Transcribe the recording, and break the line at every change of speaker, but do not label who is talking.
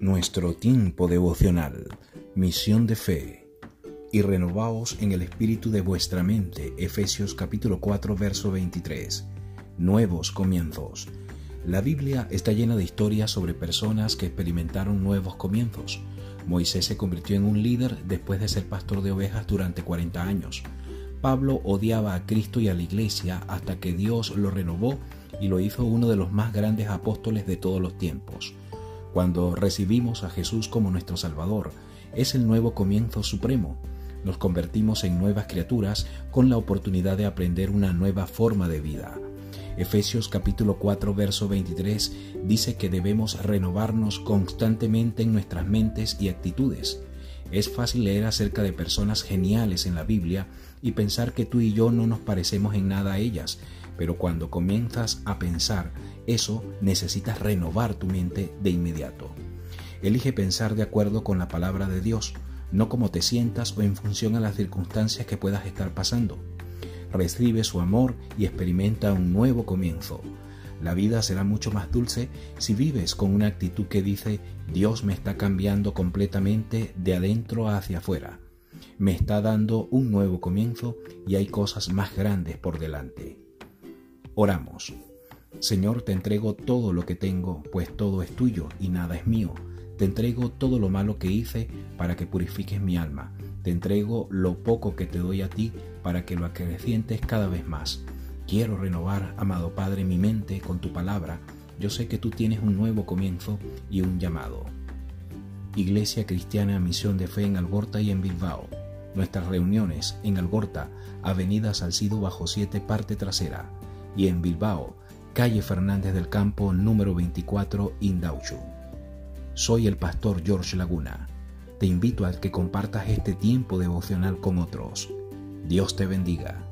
nuestro tiempo devocional, misión de fe, y renovaos en el espíritu de vuestra mente, Efesios capítulo 4, verso 23. Nuevos comienzos. La Biblia está llena de historias sobre personas que experimentaron nuevos comienzos. Moisés se convirtió en un líder después de ser pastor de ovejas durante 40 años. Pablo odiaba a Cristo y a la iglesia hasta que Dios lo renovó y lo hizo uno de los más grandes apóstoles de todos los tiempos. Cuando recibimos a Jesús como nuestro Salvador, es el nuevo comienzo supremo. Nos convertimos en nuevas criaturas con la oportunidad de aprender una nueva forma de vida. Efesios capítulo 4 verso 23 dice que debemos renovarnos constantemente en nuestras mentes y actitudes. Es fácil leer acerca de personas geniales en la Biblia y pensar que tú y yo no nos parecemos en nada a ellas, pero cuando comienzas a pensar eso, necesitas renovar tu mente de inmediato. Elige pensar de acuerdo con la palabra de Dios, no como te sientas o en función a las circunstancias que puedas estar pasando. Recibe su amor y experimenta un nuevo comienzo. La vida será mucho más dulce si vives con una actitud que dice Dios me está cambiando completamente de adentro hacia afuera. Me está dando un nuevo comienzo y hay cosas más grandes por delante. Oramos. Señor, te entrego todo lo que tengo, pues todo es tuyo y nada es mío. Te entrego todo lo malo que hice para que purifiques mi alma. Te entrego lo poco que te doy a ti para que lo acrecientes cada vez más. Quiero renovar, amado Padre, mi mente con tu palabra. Yo sé que tú tienes un nuevo comienzo y un llamado. Iglesia Cristiana Misión de Fe en Algorta y en Bilbao. Nuestras reuniones en Algorta, Avenida Salcido bajo 7, parte trasera y en Bilbao, calle Fernández del Campo, número 24, Indauchu. Soy el pastor George Laguna. Te invito a que compartas este tiempo devocional con otros. Dios te bendiga.